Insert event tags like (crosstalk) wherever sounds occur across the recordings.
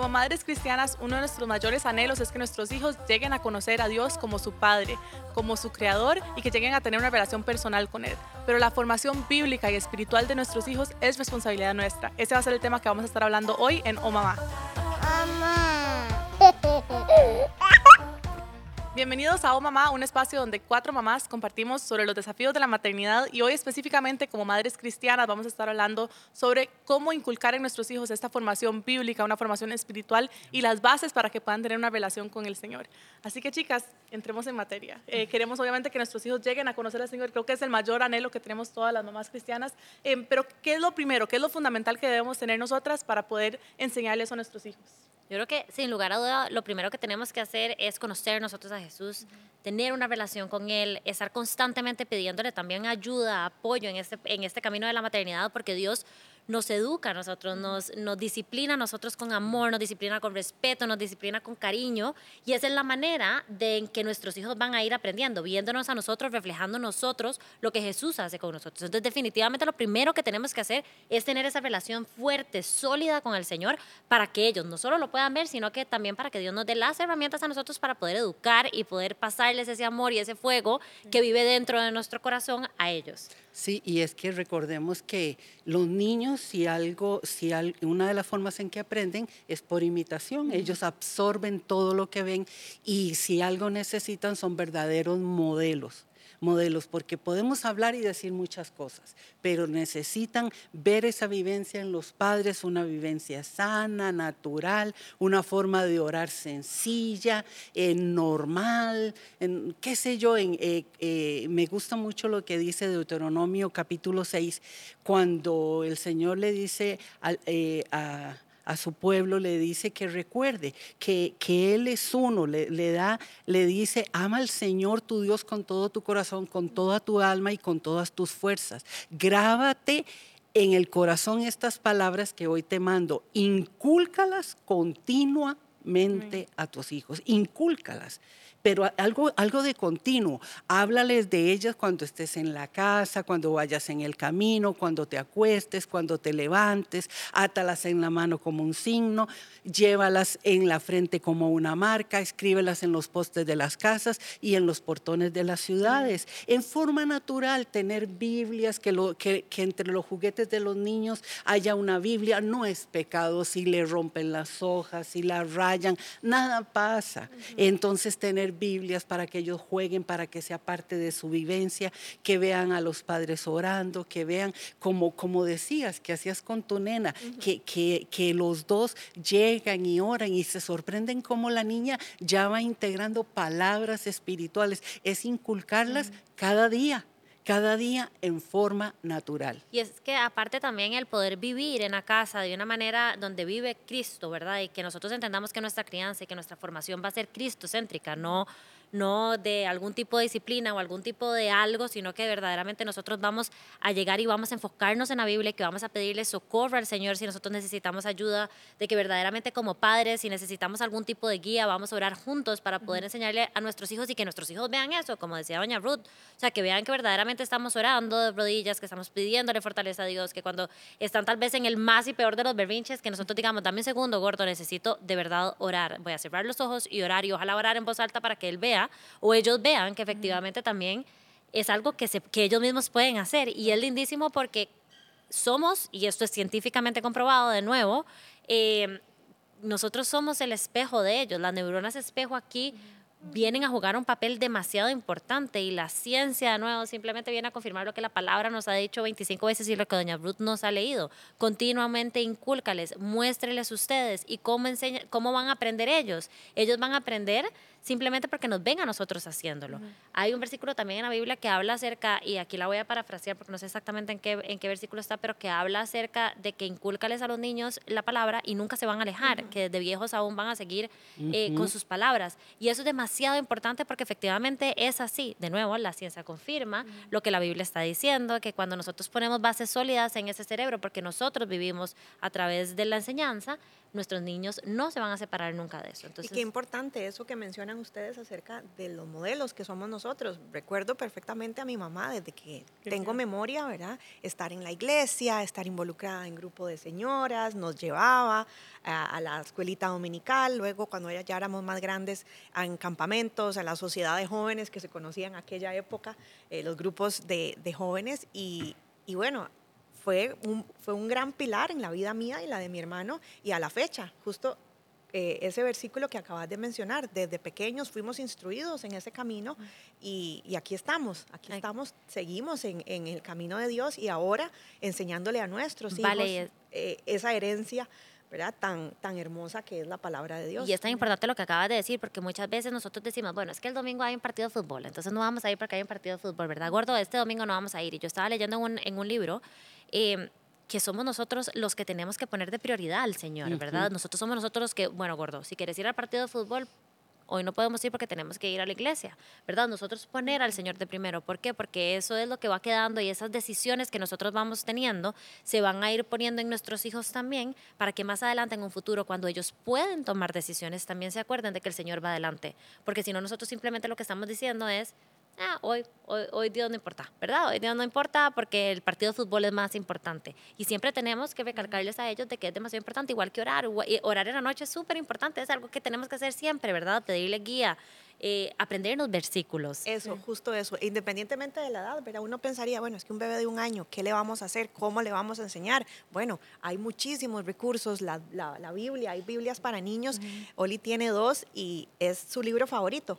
Como madres cristianas, uno de nuestros mayores anhelos es que nuestros hijos lleguen a conocer a Dios como su Padre, como su Creador y que lleguen a tener una relación personal con Él. Pero la formación bíblica y espiritual de nuestros hijos es responsabilidad nuestra. Ese va a ser el tema que vamos a estar hablando hoy en Oh Mamá. Mamá. (laughs) Bienvenidos a Oh Mamá, un espacio donde cuatro mamás compartimos sobre los desafíos de la maternidad y hoy específicamente como madres cristianas vamos a estar hablando sobre cómo inculcar en nuestros hijos esta formación bíblica, una formación espiritual y las bases para que puedan tener una relación con el Señor. Así que chicas, entremos en materia. Eh, queremos obviamente que nuestros hijos lleguen a conocer al Señor, creo que es el mayor anhelo que tenemos todas las mamás cristianas, eh, pero ¿qué es lo primero, qué es lo fundamental que debemos tener nosotras para poder enseñarles a nuestros hijos? Yo creo que sin lugar a duda lo primero que tenemos que hacer es conocer nosotros a Jesús, tener una relación con Él, estar constantemente pidiéndole también ayuda, apoyo en este, en este camino de la maternidad, porque Dios nos educa a nosotros, nos, nos disciplina a nosotros con amor, nos disciplina con respeto, nos disciplina con cariño. Y esa es la manera de en que nuestros hijos van a ir aprendiendo, viéndonos a nosotros, reflejando nosotros lo que Jesús hace con nosotros. Entonces, definitivamente lo primero que tenemos que hacer es tener esa relación fuerte, sólida con el Señor, para que ellos no solo lo puedan ver, sino que también para que Dios nos dé las herramientas a nosotros para poder educar y poder pasarles ese amor y ese fuego que vive dentro de nuestro corazón a ellos. Sí, y es que recordemos que los niños, si algo, si una de las formas en que aprenden es por imitación, ellos absorben todo lo que ven y si algo necesitan son verdaderos modelos modelos, porque podemos hablar y decir muchas cosas, pero necesitan ver esa vivencia en los padres, una vivencia sana, natural, una forma de orar sencilla, eh, normal, en, qué sé yo, en, eh, eh, me gusta mucho lo que dice Deuteronomio capítulo 6, cuando el Señor le dice a a su pueblo, le dice que recuerde que, que Él es uno, le, le, da, le dice, ama al Señor tu Dios con todo tu corazón, con toda tu alma y con todas tus fuerzas. Grábate en el corazón estas palabras que hoy te mando, incúlcalas continuamente a tus hijos, incúlcalas pero algo, algo de continuo. Háblales de ellas cuando estés en la casa, cuando vayas en el camino, cuando te acuestes, cuando te levantes, átalas en la mano como un signo, llévalas en la frente como una marca, escríbelas en los postes de las casas y en los portones de las ciudades. En forma natural, tener Biblias, que, lo, que, que entre los juguetes de los niños haya una Biblia, no es pecado si le rompen las hojas, si la rayan, nada pasa. Entonces tener Biblias para que ellos jueguen, para que sea parte de su vivencia, que vean a los padres orando, que vean, como, como decías, que hacías con tu nena, que, que, que los dos llegan y oran y se sorprenden cómo la niña ya va integrando palabras espirituales. Es inculcarlas cada día cada día en forma natural. Y es que aparte también el poder vivir en la casa de una manera donde vive Cristo, ¿verdad? Y que nosotros entendamos que nuestra crianza y que nuestra formación va a ser cristocéntrica, no no de algún tipo de disciplina o algún tipo de algo, sino que verdaderamente nosotros vamos a llegar y vamos a enfocarnos en la Biblia, que vamos a pedirle socorro al Señor si nosotros necesitamos ayuda, de que verdaderamente como padres, si necesitamos algún tipo de guía, vamos a orar juntos para poder enseñarle a nuestros hijos y que nuestros hijos vean eso, como decía doña Ruth, o sea, que vean que verdaderamente estamos orando de rodillas, que estamos pidiéndole fortaleza a Dios, que cuando están tal vez en el más y peor de los berrinches, que nosotros digamos, dame un segundo, gordo, necesito de verdad orar, voy a cerrar los ojos y orar y ojalá orar en voz alta para que Él vea o ellos vean que efectivamente también es algo que, se, que ellos mismos pueden hacer. Y es lindísimo porque somos, y esto es científicamente comprobado de nuevo, eh, nosotros somos el espejo de ellos. Las neuronas espejo aquí vienen a jugar un papel demasiado importante y la ciencia de nuevo simplemente viene a confirmar lo que la palabra nos ha dicho 25 veces y lo que doña Ruth nos ha leído. Continuamente incúlcales, muéstreles ustedes y cómo, enseña, cómo van a aprender ellos. Ellos van a aprender simplemente porque nos ven a nosotros haciéndolo. Hay un versículo también en la Biblia que habla acerca, y aquí la voy a parafrasear porque no sé exactamente en qué, en qué versículo está, pero que habla acerca de que inculcales a los niños la palabra y nunca se van a alejar, que desde viejos aún van a seguir eh, con sus palabras. Y eso es demasiado importante porque efectivamente es así. De nuevo, la ciencia confirma lo que la Biblia está diciendo, que cuando nosotros ponemos bases sólidas en ese cerebro, porque nosotros vivimos a través de la enseñanza, nuestros niños no se van a separar nunca de eso. Entonces, y qué importante eso que menciona mencionan ustedes acerca de los modelos que somos nosotros. Recuerdo perfectamente a mi mamá desde que tengo memoria, ¿verdad? Estar en la iglesia, estar involucrada en grupo de señoras, nos llevaba a, la escuelita dominical, luego cuando ya éramos más grandes en campamentos, a la sociedad de jóvenes que se conocían en aquella época, eh, los grupos de, de jóvenes y, y bueno, fue un, fue un gran pilar en la vida mía y la de mi hermano y a la fecha, justo eh, ese versículo que acabas de mencionar, desde pequeños fuimos instruidos en ese camino y, y aquí estamos, aquí estamos, seguimos en, en, el camino de Dios y ahora enseñándole a nuestros hijos eh, esa herencia ¿verdad? Tan, tan hermosa que es la palabra de Dios. Y es tan importante lo que acabas de decir, porque muchas veces nosotros decimos, bueno, es que el domingo hay un partido de fútbol, entonces no vamos a ir porque hay un partido de fútbol, ¿verdad? Gordo, este domingo no vamos a ir. Y yo estaba leyendo en un, en un libro eh, que somos nosotros los que tenemos que poner de prioridad al Señor, ¿verdad? Nosotros somos nosotros los que, bueno, Gordo, si quieres ir al partido de fútbol, hoy no podemos ir porque tenemos que ir a la iglesia, ¿verdad? Nosotros poner al Señor de primero. ¿Por qué? Porque eso es lo que va quedando y esas decisiones que nosotros vamos teniendo se van a ir poniendo en nuestros hijos también para que más adelante en un futuro, cuando ellos pueden tomar decisiones, también se acuerden de que el Señor va adelante. Porque si no, nosotros simplemente lo que estamos diciendo es, ah, hoy, hoy, hoy Dios no importa, ¿verdad? Hoy Dios no importa porque el partido de fútbol es más importante. Y siempre tenemos que recalcarles a ellos de que es demasiado importante, igual que orar. Orar en la noche es súper importante, es algo que tenemos que hacer siempre, ¿verdad? Pedirle guía. Eh, aprender los versículos. Eso, justo eso. Independientemente de la edad, ¿verdad? Uno pensaría, bueno, es que un bebé de un año, ¿qué le vamos a hacer? ¿Cómo le vamos a enseñar? Bueno, hay muchísimos recursos, la, la, Biblia, hay Biblias para niños. Oli tiene dos y es su libro favorito.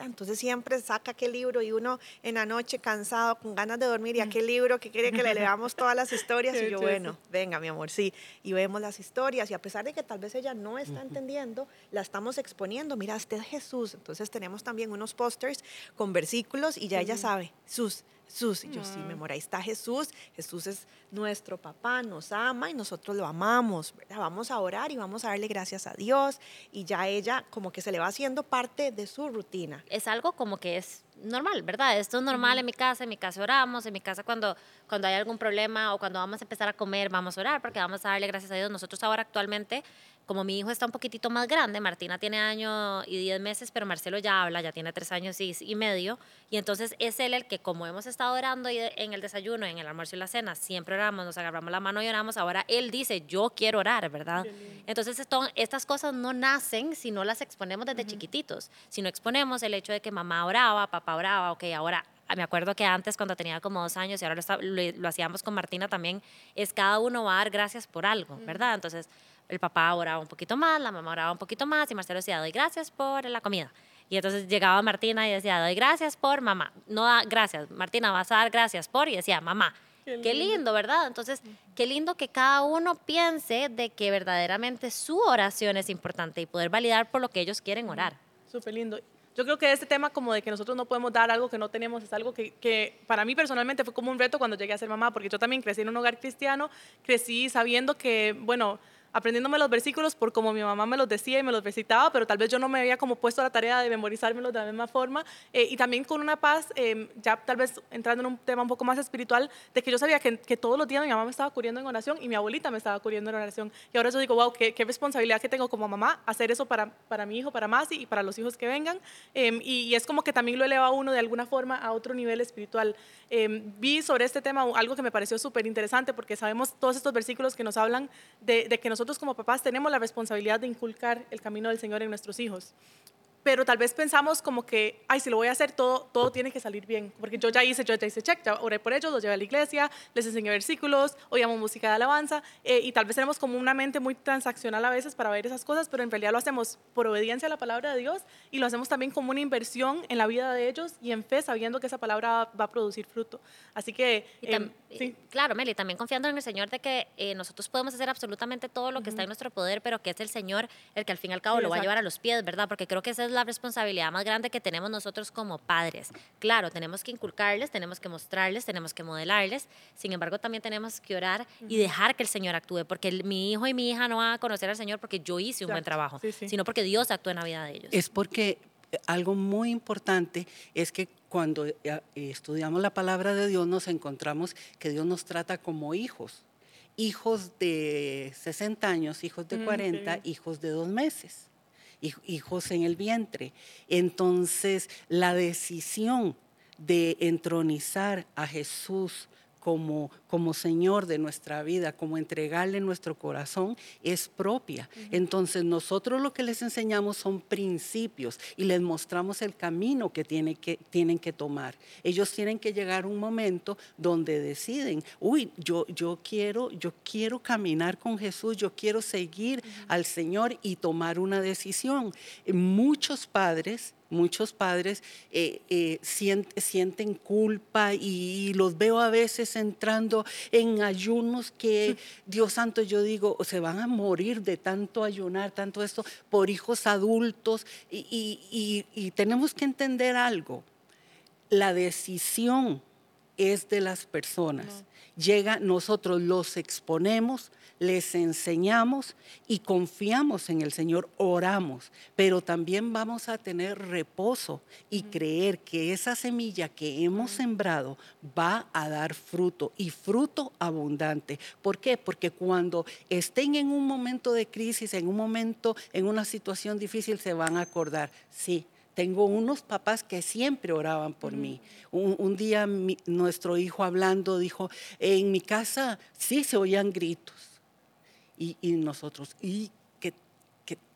Entonces siempre saca aquel libro y uno en la noche cansado, con ganas de dormir, y aquel libro que quiere que le leamos todas las historias, (laughs) y yo, bueno, venga, mi amor, sí, y vemos las historias, y a pesar de que tal vez ella no está entendiendo, la estamos exponiendo, mira, este es Jesús, entonces tenemos también unos pósters con versículos, y ya ella sabe, Jesús, Jesús. Y yo, sí, mi amor, ahí está Jesús. Jesús es nuestro papá, nos ama y nosotros lo amamos. Vamos a orar y vamos a darle gracias a Dios. Y ya ella como que se le va haciendo parte de su rutina. Es algo como que es normal, ¿verdad? Esto es normal en mi casa, en mi casa oramos, en mi casa cuando, cuando hay algún problema o cuando vamos a empezar a comer, vamos a orar porque vamos a darle gracias a Dios. Nosotros ahora actualmente como mi hijo está un poquitito más grande, Martina tiene año y diez meses, pero Marcelo ya habla, ya tiene tres años y, y, medio, y entonces es él el que, como hemos estado orando en el desayuno, en el almuerzo y la cena, siempre oramos, nos agarramos la mano y oramos, ahora él dice, yo quiero orar, ¿verdad? Entonces esto, estas cosas no nacen si no las exponemos desde chiquititos, si no exponemos el hecho de que mamá oraba, papá oraba, ok, ahora me acuerdo que antes cuando tenía como dos años y ahora lo, lo, hacíamos con Martina también, es cada uno va a dar gracias por algo, ¿verdad? Entonces el papá oraba un poquito más, la mamá oraba un poquito más y Marcelo decía, doy gracias por la comida. Y entonces llegaba Martina y decía, doy gracias por mamá. No da gracias, Martina, vas a dar gracias por. Y decía, mamá. Qué lindo. ¿verdad? Entonces, qué lindo que cada uno piense de que verdaderamente su oración es importante y poder validar por lo que ellos quieren orar. Súper lindo. Yo creo que este tema como de que nosotros no podemos dar algo que no tenemos es algo que, que, para mí personalmente fue como un reto cuando llegué a ser mamá, porque yo también crecí en un hogar cristiano, crecí sabiendo que, bueno, aprendiéndome los versículos por como mi mamá me los decía y me los recitaba, pero tal vez yo no me había como puesto la tarea de memorizármelos de la misma forma. Eh, y también con una paz, eh, ya tal vez entrando en un tema un poco más espiritual, de que yo sabía que, que, todos los días mi mamá me estaba cubriendo en oración y mi abuelita me estaba cubriendo en oración. Y ahora yo digo, wow, qué, qué responsabilidad que tengo como mamá hacer eso para, para mi hijo, para Masi y para los hijos que vengan. Em, y, y, es como que también lo eleva a uno de alguna forma a otro nivel espiritual. Em, vi sobre este tema algo que me pareció súper interesante porque sabemos todos estos versículos que nos hablan de, de que nosotros nosotros como papás tenemos la responsabilidad de inculcar el camino del Señor en nuestros hijos pero tal vez pensamos como que, ay, si lo voy a hacer, todo, todo tiene que salir bien, porque yo ya hice, yo ya hice check, ya oré por ellos, los llevé a la iglesia, les enseñé versículos, oíamos música de alabanza, eh, y tal vez tenemos como una mente muy transaccional a veces para ver esas cosas, pero en realidad lo hacemos por obediencia a la palabra de Dios y lo hacemos también como una inversión en la vida de ellos y en fe, sabiendo que esa palabra va a producir fruto. Así que, em, sí. claro, Meli, también confiando en el Señor de que eh, nosotros podemos hacer absolutamente todo lo que está en nuestro poder, pero que es el Señor el que al fin y al cabo lo va a llevar a los pies, ¿verdad? Porque creo que ese es la responsabilidad más grande que tenemos nosotros como padres. Claro, tenemos que inculcarles, tenemos que mostrarles, tenemos que modelarles, sin embargo también tenemos que orar y dejar que el Señor actúe, porque mi hijo y mi hija no van a conocer al Señor porque yo hice un buen trabajo, sino porque Dios actúa en la vida de ellos. Es porque eh, algo muy importante es que cuando eh, estudiamos la palabra de Dios nos encontramos que Dios nos trata como hijos. Hijos de 60 años, hijos de 40, hijos de dos meses. Hijos en el vientre. Entonces, la decisión de entronizar a Jesús como, como Señor de nuestra vida, como entregarle nuestro corazón, es propia. Entonces nosotros lo que les enseñamos son principios y les mostramos el camino que, que tienen que tomar. Ellos tienen que llegar a un momento donde deciden, uy, yo, yo, quiero, yo quiero caminar con Jesús, yo quiero seguir al Señor y tomar una decisión. Muchos padres muchos padres eh, eh, sienten culpa y, los veo a veces entrando en ayunos que, Dios santo, yo digo, se van a morir de tanto ayunar, tanto esto, por hijos adultos. Y, tenemos que entender algo, la decisión es de las personas. Llega, nosotros los exponemos, les enseñamos y confiamos en el Señor, oramos, pero también vamos a tener reposo y creer que esa semilla que hemos sembrado va a dar fruto y fruto abundante. ¿Por qué? Porque cuando estén en un momento de crisis, en un momento, en una situación difícil, se van a acordar, sí, tengo unos papás que siempre oraban por mí. Un, día nuestro hijo hablando dijo, en mi casa sí se oían gritos y, nosotros, y qué,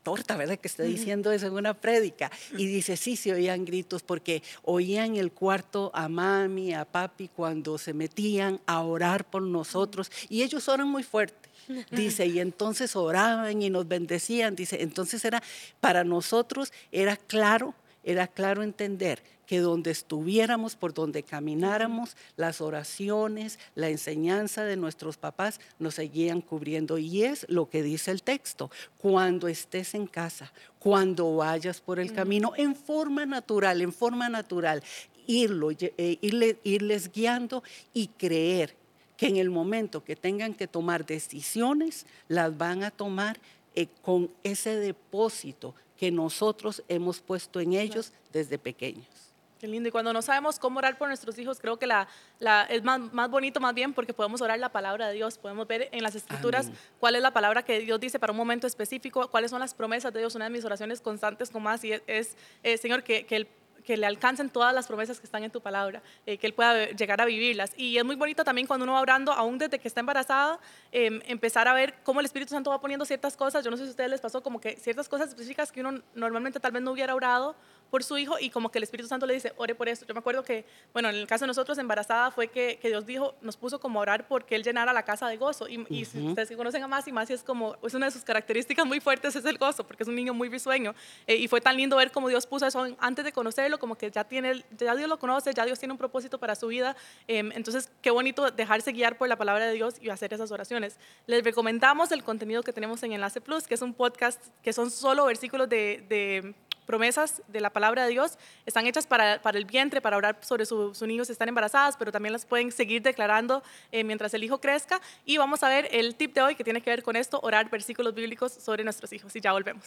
torta, ¿verdad? Que esté diciendo eso en una prédica. Y dice, sí, se oían gritos porque oían el cuarto a mami, a papi cuando se metían a orar por nosotros y ellos oran muy fuerte. Dice, y entonces oraban y nos bendecían. Dice, entonces era, para nosotros era claro, era claro entender que donde estuviéramos, por donde camináramos, las oraciones, la enseñanza de nuestros papás nos seguían cubriendo. Y es lo que dice el texto, cuando estés en casa, cuando vayas por el camino, en forma natural, en forma natural, irlo, eh, irles guiando y creer que en el momento que tengan que tomar decisiones, las van a tomar eh, con ese depósito que nosotros hemos puesto en ellos desde pequeños. Qué lindo. Y cuando no sabemos cómo orar por nuestros hijos, creo que la, la es más, más, bonito más bien porque podemos orar la palabra de Dios, podemos ver en las escrituras cuál es la palabra que Dios dice para un momento específico, cuáles son las promesas de Dios. Una de mis oraciones constantes con más y es, es, Señor, que, que el que le alcancen todas las promesas que están en tu palabra, eh, que él pueda llegar a vivirlas. Y es muy bonito también cuando uno va orando, aún desde que está embarazada, em, empezar a ver cómo el Espíritu Santo va poniendo ciertas cosas. Yo no sé si a ustedes les pasó como que ciertas cosas específicas que uno normalmente tal vez no hubiera orado por su hijo y como que el Espíritu Santo le dice, ore por esto. Yo me acuerdo que, bueno, en el caso de nosotros embarazada fue que, que Dios dijo, nos puso como a orar porque Él llenara la casa de gozo. Y, y si ustedes conocen a Masi, Masi es como, es una de sus características muy fuertes, es el gozo, porque es un niño muy risueño. Eh, y fue tan lindo ver cómo Dios puso eso antes de conocerlo, como que ya, tiene, ya Dios lo conoce, ya Dios tiene un propósito para su vida. Em, entonces, qué bonito dejarse guiar por la palabra de Dios y hacer esas oraciones. Les recomendamos el contenido que tenemos en Enlace Plus, que es un podcast que son solo versículos de, de promesas de la palabra de Dios están hechas para, para el vientre, para orar sobre sus su niños si están embarazadas, pero también las pueden seguir declarando eh, mientras el hijo crezca. Y vamos a ver el tip de hoy que tiene que ver con esto, orar versículos bíblicos sobre nuestros hijos. Y ya volvemos.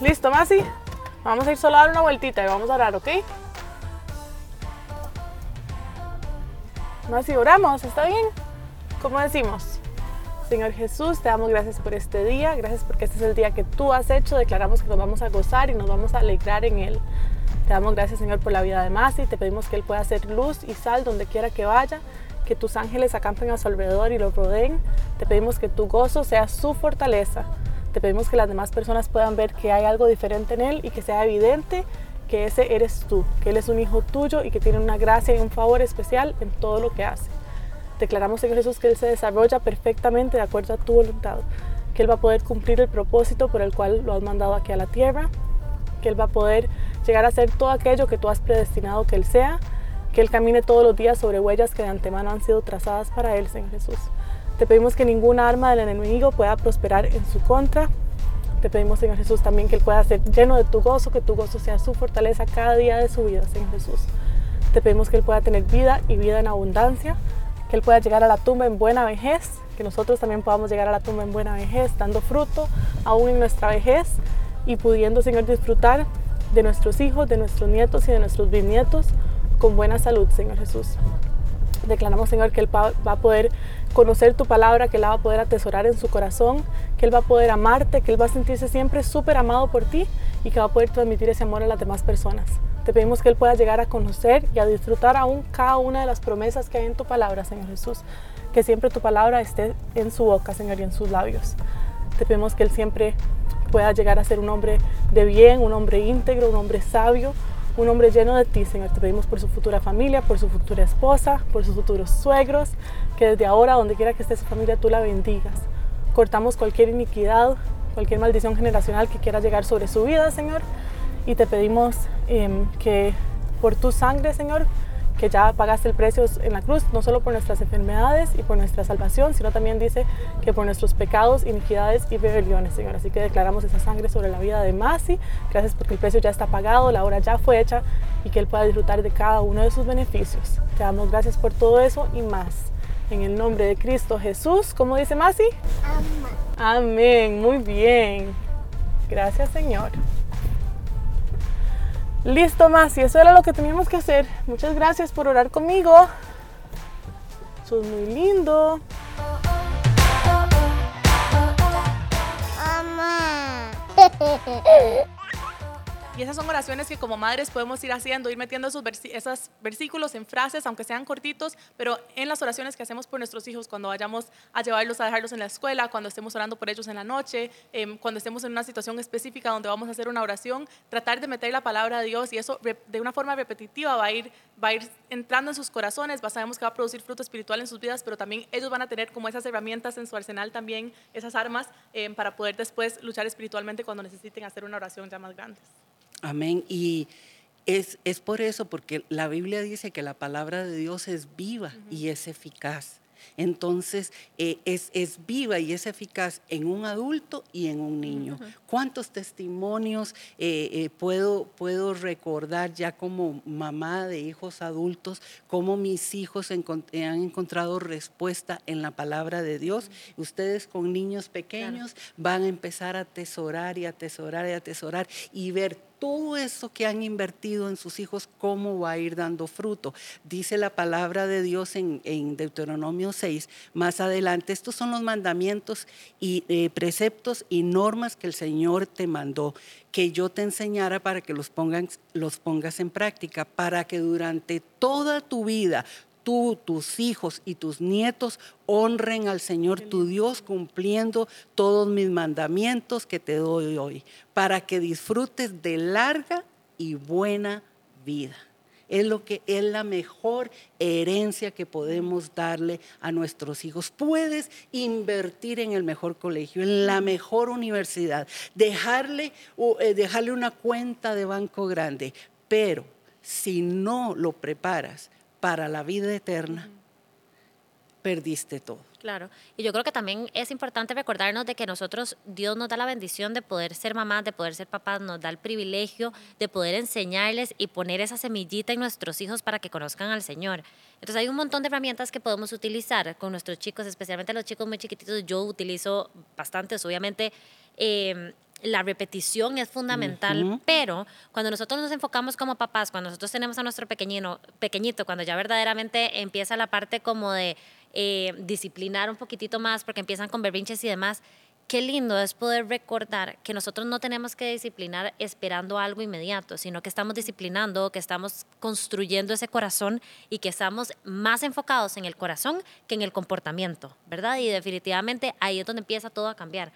¿Listo, Masi? Vamos a ir solo a dar una vueltita y vamos a orar, ¿ok? Más si oramos, ¿está bien? ¿Cómo decimos? Señor Jesús, te damos gracias por este día, gracias porque este es el día que tú has hecho, declaramos que nos vamos a gozar y nos vamos a alegrar en él. Te damos gracias, Señor, por la vida de Masi, te pedimos que él pueda ser luz y sal donde quiera que vaya, que tus ángeles acampen a su alrededor y lo rodeen. Te pedimos que tu gozo sea su fortaleza. Pedimos que las demás personas puedan ver que hay algo diferente en Él y que sea evidente que ese eres tú, que Él es un hijo tuyo y que tiene una gracia y un favor especial en todo lo que hace. Declaramos, Señor Jesús, que Él se desarrolla perfectamente de acuerdo a tu voluntad, que Él va a poder cumplir el propósito por el cual lo has mandado aquí a la tierra, que Él va a poder llegar a ser todo aquello que tú has predestinado que Él sea, que Él camine todos los días sobre huellas que de antemano han sido trazadas para Él, Señor Jesús. Te pedimos que ninguna arma del enemigo pueda prosperar en su contra. Te pedimos, Señor Jesús, también que Él pueda ser lleno de tu gozo, que tu gozo sea su fortaleza cada día de su vida, Señor Jesús. Te pedimos que Él pueda tener vida y vida en abundancia, que Él pueda llegar a la tumba en buena vejez, que nosotros también podamos llegar a la tumba en buena vejez, dando fruto aún en nuestra vejez y pudiendo, Señor, disfrutar de nuestros hijos, de nuestros nietos y de nuestros bisnietos con buena salud, Señor Jesús. Declaramos, Señor, que Él va a poder conocer tu palabra, que Él va a poder atesorar en su corazón, que Él va a poder amarte, que Él va a sentirse siempre súper amado por ti y que va a poder transmitir ese amor a las demás personas. Te pedimos que Él pueda llegar a conocer y a disfrutar aún cada una de las promesas que hay en tu palabra, Señor Jesús. Que siempre tu palabra esté en su boca, Señor, y en sus labios. Te pedimos que Él siempre pueda llegar a ser un hombre de bien, un hombre íntegro, un hombre sabio, un hombre lleno de ti, Señor. Te pedimos por su futura familia, por su futura esposa, por sus futuros suegros, que desde ahora, donde quiera que esté su familia, tú la bendigas. Cortamos cualquier iniquidad, cualquier maldición generacional que quiera llegar sobre su vida, Señor. Y te pedimos em, que por tu sangre, Señor, que ya pagaste el precio en la cruz, no solo por nuestras enfermedades y por nuestra salvación, sino también dice que por nuestros pecados, iniquidades y rebeliones, Señor. Así que declaramos esa sangre sobre la vida de Masi. Gracias porque el precio ya está pagado, la hora ya fue hecha y que Él pueda disfrutar de cada uno de sus beneficios. Te damos gracias por todo eso y más. En el nombre de Cristo Jesús, ¿cómo dice Masi? Amén. Amén, muy bien. Gracias, Señor. Listo, más, y eso era lo que teníamos que hacer. Muchas gracias por orar conmigo. Sos muy lindo. Mamá. Y esas son oraciones que como madres podemos ir haciendo, ir metiendo esos, versículos en frases, aunque sean cortitos, pero en las oraciones que hacemos por nuestros hijos, cuando vayamos a llevarlos a dejarlos en la escuela, cuando estemos orando por ellos en la noche, em, cuando estemos en una situación específica donde vamos a hacer una oración, tratar de meter la palabra de Dios y eso de una forma repetitiva va a ir, va a ir entrando en sus corazones, sabemos que va a producir fruto espiritual en sus vidas, pero también ellos van a tener como esas herramientas en su arsenal también, esas armas em, para poder después luchar espiritualmente cuando necesiten hacer una oración ya más grande. Amén. Y es, es, por eso, porque la Biblia dice que la palabra de Dios es viva y es eficaz. Entonces, eh, es, es, viva y es eficaz en un adulto y en un niño. ¿Cuántos testimonios eh, eh, puedo, puedo recordar ya como mamá de hijos adultos, cómo mis hijos han encontrado respuesta en la palabra de Dios? Ustedes con niños pequeños van a empezar a atesorar y atesorar y atesorar y ver todo eso que han invertido en sus hijos, cómo va a ir dando fruto. Dice la palabra de Dios en, Deuteronomio 6, más adelante, estos son los mandamientos y eh, preceptos y normas que el Señor te mandó, que yo te enseñara para que los, los pongas en práctica, para que durante toda tu vida tú, tus hijos y tus nietos honren al Señor tu Dios cumpliendo todos mis mandamientos que te doy hoy, para que disfrutes de larga y buena vida. Es lo que es la mejor herencia que podemos darle a nuestros hijos. Puedes invertir en el mejor colegio, en la mejor universidad, dejarle, eh, dejarle una cuenta de banco grande, pero si no lo preparas para la vida eterna, perdiste todo. Claro, y yo creo que también es importante recordarnos de que nosotros, Dios nos da la bendición de poder ser mamás, de poder ser papás, nos da el privilegio de poder enseñarles y poner esa semillita en nuestros hijos para que conozcan al Señor. Entonces hay un montón de herramientas que podemos utilizar con nuestros chicos, especialmente los chicos muy chiquititos. Yo utilizo bastantes, obviamente. Eh, la repetición es fundamental, pero cuando nosotros nos enfocamos como papás, cuando nosotros tenemos a nuestro pequeñino, pequeñito, cuando ya verdaderamente empieza la parte como de eh, disciplinar un poquitito más, porque empiezan con berrinches y demás, qué lindo es poder recordar que nosotros no tenemos que disciplinar esperando algo inmediato, sino que estamos disciplinando, que estamos construyendo ese corazón y que estamos más enfocados en el corazón que en el comportamiento, ¿verdad? Y definitivamente ahí es donde empieza todo a cambiar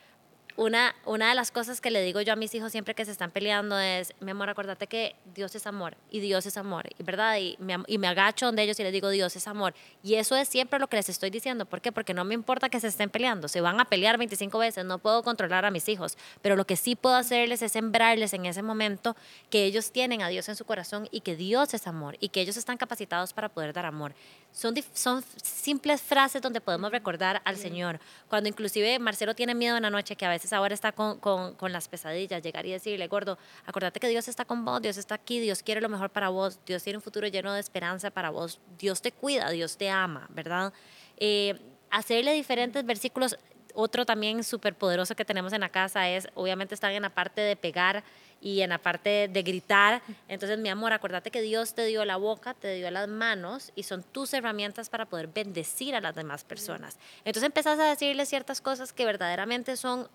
una, una de las cosas que le digo yo a mis hijos siempre que se están peleando es, mi amor, acuérdate que Dios es amor y Dios es amor, ¿verdad? Y me, y me agacho donde ellos y les digo, Dios es amor. Y eso es siempre lo que les estoy diciendo. ¿Por qué? Porque no me importa que se estén peleando. Se van a pelear 25 veces, no puedo controlar a mis hijos. Pero lo que sí puedo hacerles es sembrarles en ese momento que ellos tienen a Dios en su corazón y que Dios es amor y que ellos están capacitados para poder dar amor. Son, son simples frases donde podemos recordar al Señor. Cuando inclusive Marcelo tiene miedo en la noche, que a veces ahora está con, con, con, las pesadillas, llegar y decirle, gordo, acordate que Dios está con vos, Dios está aquí, Dios quiere lo mejor para vos, Dios tiene un futuro lleno de esperanza para vos, Dios te cuida, Dios te ama, ¿verdad? Eh, hacerle diferentes versículos otro también súper poderoso que tenemos en la casa es, obviamente están en la parte de pegar y en la parte de gritar. Entonces, mi amor, acuérdate que Dios te dio la boca, te dio las manos y son tus herramientas para poder bendecir a las demás personas. Entonces empezás a decirles ciertas cosas que verdaderamente son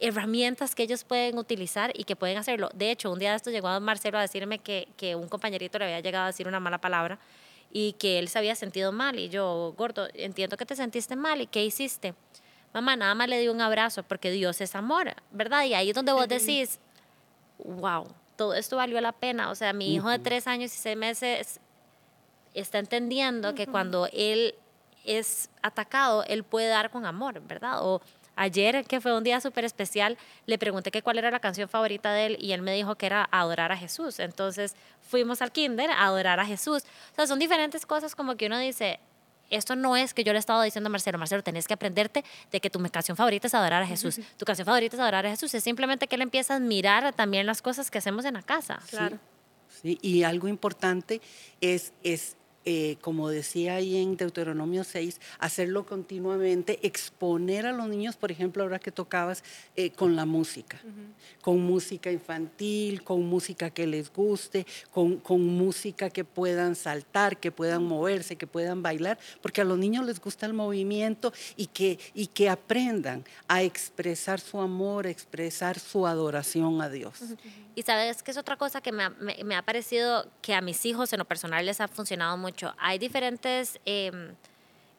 herramientas que ellos pueden utilizar y que pueden hacerlo. De hecho, un día de esto llegó a Marcelo a decirme que, que un compañerito le había llegado a decir una mala palabra y que él se había sentido mal. Y yo, gordo, entiendo que te sentiste mal y ¿qué hiciste? Mamá, nada más le di un abrazo porque Dios es amor, ¿verdad? Y ahí es donde vos decís, wow, todo esto valió la pena. O sea, mi hijo de tres años y seis meses está entendiendo que cuando él es atacado, él puede dar con amor, ¿verdad? O ayer, que fue un día súper especial, le pregunté que cuál era la canción favorita de él y él me dijo que era Adorar a Jesús. Entonces fuimos al kinder a adorar a Jesús. O sea, son diferentes cosas como que uno dice, esto no es que yo le he estado diciendo a Marcelo, Marcelo, tenés que aprenderte de que tu canción favorita es adorar a Jesús. Tu canción favorita es adorar a Jesús. Es simplemente que él empieza a admirar también las cosas que hacemos en la casa. Claro. Sí, y algo importante es, es eh, como decía ahí en Deuteronomio 6, hacerlo continuamente, exponer a los niños, por ejemplo, ahora que tocabas, eh, con la música, con música infantil, con música que les guste, con, con, música que puedan saltar, que puedan moverse, que puedan bailar, porque a los niños les gusta el movimiento y que, y que aprendan a expresar su amor, a expresar su adoración a Dios. Y sabes que es otra cosa que me ha, me ha parecido que a mis hijos en lo personal les ha funcionado mucho hay diferentes em,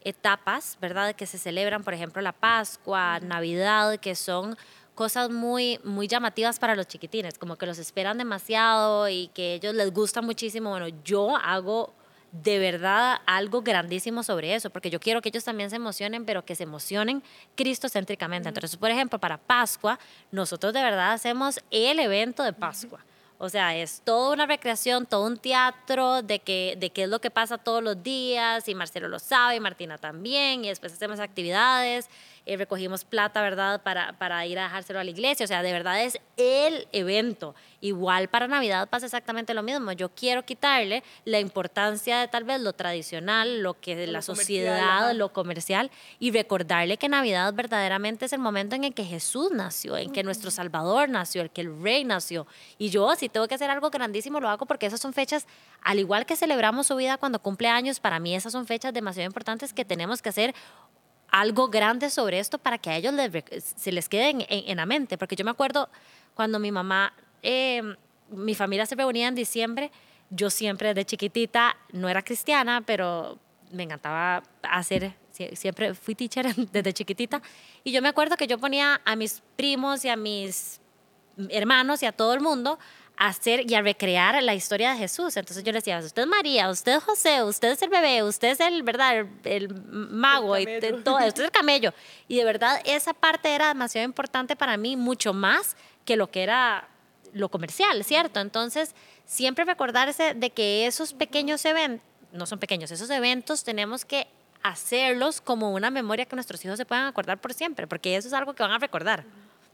etapas, ¿verdad? Que se celebran, por ejemplo, la Pascua, Navidad, que son cosas muy, muy llamativas para los chiquitines, como que los esperan demasiado y que ellos les gusta muchísimo. Bueno, yo hago de verdad algo grandísimo sobre eso, porque yo quiero que ellos también se emocionen, pero que se emocionen cristocéntricamente. Entonces, por ejemplo, para Pascua, nosotros de verdad hacemos el evento de Pascua. O sea, es toda una recreación, todo un teatro de, que, de qué es lo que pasa todos los días, y Marcelo lo sabe, y Martina también, y después hacemos actividades, eh, recogimos plata, ¿verdad?, para, para ir a dejárselo a la iglesia. O sea, de verdad es el evento. Igual para Navidad pasa exactamente lo mismo. Yo quiero quitarle la importancia de tal vez lo tradicional, lo que la sociedad, lo comercial, y recordarle que Navidad verdaderamente es el momento en el que Jesús nació, en que nuestro Salvador nació, el que el Rey nació. Y yo, si tengo que hacer algo grandísimo, lo hago porque esas son fechas, al igual que celebramos su vida cuando cumple años, para mí esas son fechas demasiado importantes que tenemos que hacer algo grande sobre esto para que a ellos se les quede en, la mente. Porque yo me acuerdo cuando mi mamá, em, mi familia se reunía en diciembre, yo siempre desde chiquitita, no era cristiana, pero me encantaba hacer, siempre fui teacher (laughs) desde chiquitita. Y yo me acuerdo que yo ponía a mis primos y a mis hermanos y a todo el mundo hacer y a recrear la historia de Jesús. Entonces yo le decía, usted es María, usted es José, usted es el bebé, usted es el, ¿verdad? El, mago, y todo, usted es el (laughs) camello. Y de verdad esa parte era demasiado importante para mí, mucho más que lo que era lo comercial, ¿cierto? Entonces, siempre recordarse de que esos pequeños eventos, no son pequeños, esos eventos tenemos que hacerlos como una memoria que nuestros hijos se puedan acordar por siempre, porque eso es algo que van a recordar.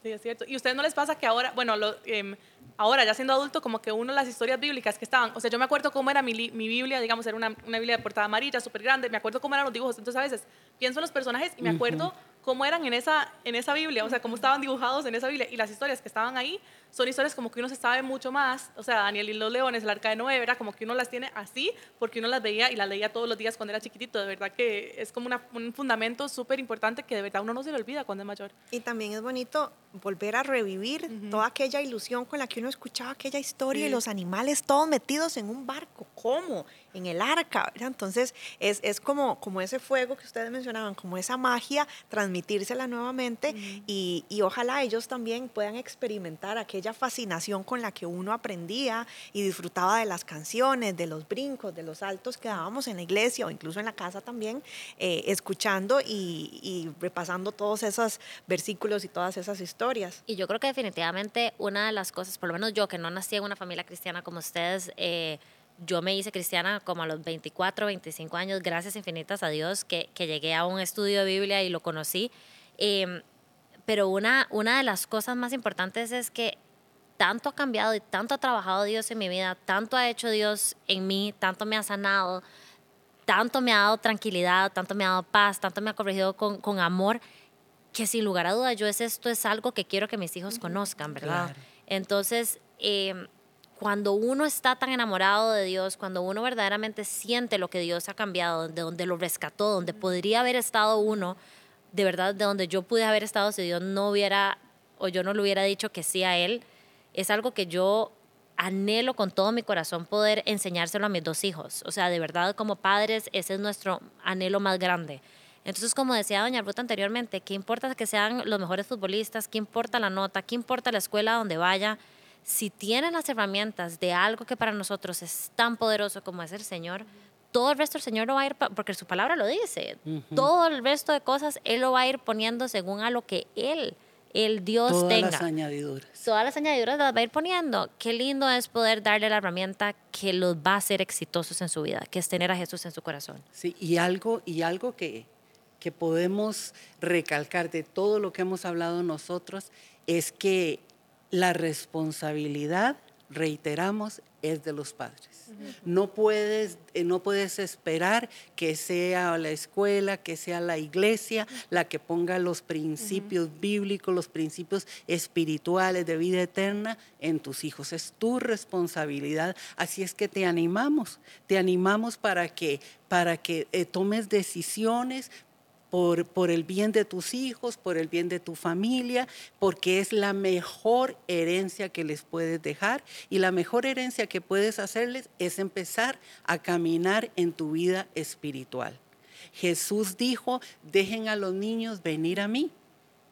Sí, es cierto. ¿Y a ustedes no les pasa que ahora, bueno, lo, em, ahora ya siendo adulto, como que uno las historias bíblicas que estaban, o sea, yo me acuerdo cómo era mi, mi Biblia, digamos, era una, una, Biblia de portada amarilla, súper grande, me acuerdo cómo eran los dibujos, entonces a veces pienso en los personajes y me acuerdo cómo eran en esa, en esa Biblia, o sea, cómo estaban dibujados en esa Biblia. Y las historias que estaban ahí son historias como que uno se sabe mucho más, o sea, Daniel y los leones, el arca de Noé, era como que uno las tiene así porque uno las veía y las leía todos los días cuando era chiquitito, de verdad que es como un fundamento súper importante que de verdad uno no se le olvida cuando es mayor. Y también es bonito volver a revivir toda aquella ilusión con la que uno escuchaba aquella historia y los animales todos metidos en un barco, ¿cómo? En el arca, Entonces es, es como, como ese fuego que ustedes mencionaban, como esa magia, transmitírsela nuevamente y, y ojalá ellos también puedan experimentar aquella fascinación con la que uno aprendía y disfrutaba de las canciones, de los brincos, de los saltos que dábamos en la iglesia o incluso en la casa también, eh, escuchando y, y repasando todos esos versículos y todas esas historias. Y yo creo que definitivamente una de las cosas, por lo menos yo que no nací en una familia cristiana como ustedes, eh, yo me hice cristiana como a los 24, 25 años, gracias infinitas a Dios que, que llegué a un estudio de Biblia y lo conocí. Em, pero una, una de las cosas más importantes es que tanto ha cambiado y tanto ha trabajado Dios en mi vida, tanto ha hecho Dios en mí, tanto me ha sanado, tanto me ha dado tranquilidad, tanto me ha dado paz, tanto me ha corregido con, con amor, que sin lugar a dudas yo es esto es algo que quiero que mis hijos conozcan, ¿verdad? Claro. Entonces, eh, cuando uno está tan enamorado de Dios, cuando uno verdaderamente siente lo que Dios ha cambiado, de donde lo rescató, donde podría haber estado uno, de verdad, de donde yo pude haber estado si Dios no hubiera o yo no le hubiera dicho que sí a Él, es algo que yo anhelo con todo mi corazón poder enseñárselo a mis dos hijos. O sea, de verdad, como padres, ese es nuestro anhelo más grande. Entonces, como decía doña Ruta anteriormente, ¿qué importa que sean los mejores futbolistas? ¿Qué importa la nota? ¿Qué importa la escuela donde vaya? Si tienen las herramientas de algo que para nosotros es tan poderoso como es el Señor, todo el resto el Señor lo va a ir, porque su palabra lo dice, todo el resto de cosas Él lo va a ir poniendo según a lo que Él, el Dios Todas tenga las añadiduras. todas las añadiduras las va a ir poniendo. Qué lindo es poder darle la herramienta que los va a hacer exitosos en su vida, que es tener a Jesús en su corazón. Sí, y algo, y algo que, que podemos recalcar de todo lo que hemos hablado nosotros es que la responsabilidad, reiteramos, es de los padres. No puedes, eh, no puedes esperar que sea la escuela, que sea la iglesia la que ponga los principios bíblicos, los principios espirituales de vida eterna en tus hijos. Es tu responsabilidad. Así es que te animamos, te animamos para que, para que eh, tomes decisiones, por, el bien de tus hijos, por el bien de tu familia, porque es la mejor herencia que les puedes dejar y la mejor herencia que puedes hacerles es empezar a caminar en tu vida espiritual. Jesús dijo, dejen a los niños venir a mí.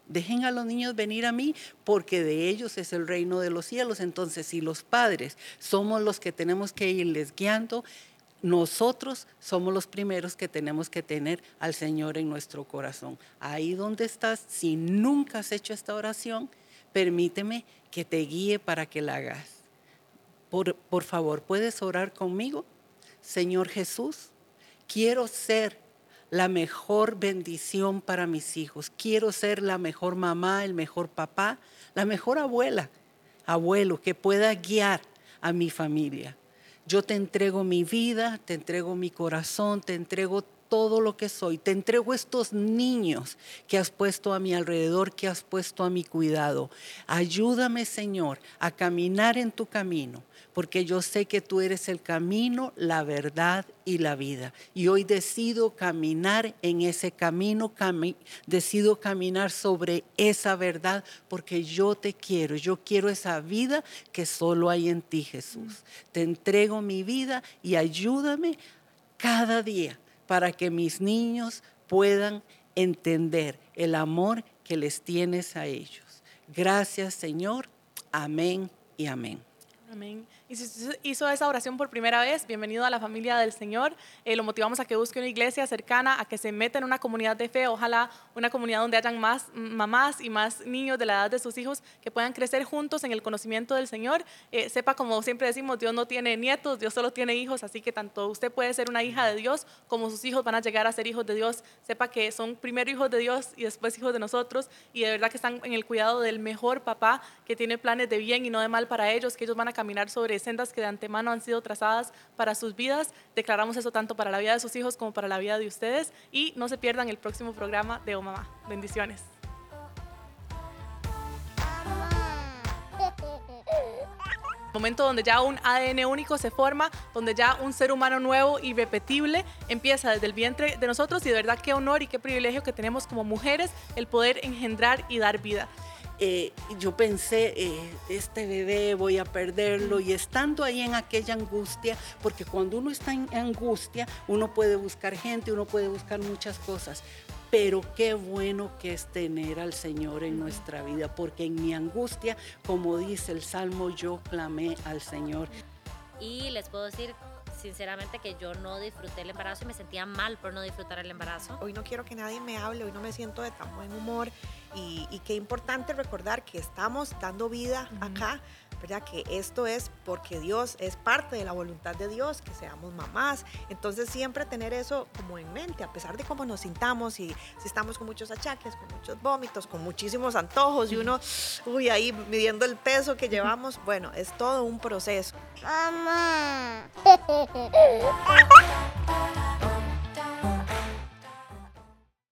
Dejen a los niños venir a mí porque de ellos es el reino de los cielos. Entonces, si los padres somos los que tenemos que irles guiando, nosotros somos los primeros que tenemos que tener al Señor en nuestro corazón. Ahí donde estás, si nunca has hecho esta oración, permíteme que te guíe para que la hagas. Por, por favor, ¿puedes orar conmigo? Señor Jesús, quiero ser la mejor bendición para mis hijos. Quiero ser la mejor mamá, el mejor papá, la mejor abuela, abuelo, que pueda guiar a mi familia. Yo te entrego mi vida, te entrego mi corazón, te entrego todo lo que soy. Te entrego estos niños que has puesto a mi alrededor, que has puesto a mi cuidado. Ayúdame, Señor, a caminar en tu camino, porque yo sé que tú eres el camino, la verdad y la vida. Y hoy decido caminar en ese camino, cami decido caminar sobre esa verdad, porque yo te quiero, yo quiero esa vida que solo hay en ti, Jesús. Te entrego mi vida y ayúdame cada día para que mis niños puedan entender el amor que les tienes a ellos. Gracias, Señor. Amén y amén. Amén. Y si hizo esa oración por primera vez, bienvenido a la familia del Señor. Eh, lo motivamos a que busque una iglesia cercana, a que se meta en una comunidad de fe, ojalá una comunidad donde hayan más mamás y más niños de la edad de sus hijos que puedan crecer juntos en el conocimiento del Señor. Eh, sepa, como siempre decimos, Dios no tiene nietos, Dios solo tiene hijos, así que tanto usted puede ser una hija de Dios como sus hijos van a llegar a ser hijos de Dios. Sepa que son primero hijos de Dios y después hijos de nosotros y de verdad que están en el cuidado del mejor papá que tiene planes de bien y no de mal para ellos, que ellos van a caminar sobre sendas que de antemano han sido trazadas para sus vidas. Declaramos eso tanto para la vida de sus hijos como para la vida de ustedes y no se pierdan el próximo programa de Oh Mamá. Bendiciones. momento donde ya un ADN único se forma, donde ya un ser humano nuevo y repetible empieza desde el vientre de nosotros y de verdad qué honor y qué privilegio que tenemos como mujeres el poder engendrar y dar vida. Eh, yo pensé, eh, este bebé voy a perderlo y estando ahí en aquella angustia, porque cuando uno está en angustia, uno puede buscar gente, uno puede buscar muchas cosas, pero qué bueno que es tener al Señor en nuestra vida, porque en mi angustia, como dice el Salmo, yo clamé al Señor. Y les puedo decir sinceramente que yo no disfruté el embarazo y me sentía mal por no disfrutar el embarazo. Hoy no quiero que nadie me hable, hoy no me siento de tan buen humor y, y qué importante recordar que estamos dando vida uh -huh. acá, ¿verdad? Que esto es porque Dios es parte de la voluntad de Dios, que seamos mamás. Entonces siempre tener eso como en mente, a pesar de cómo nos sintamos y si estamos con muchos achaques, con muchos vómitos, con muchísimos antojos y uno, uy, ahí midiendo el peso que llevamos, bueno, es todo un proceso. Mamá. (laughs)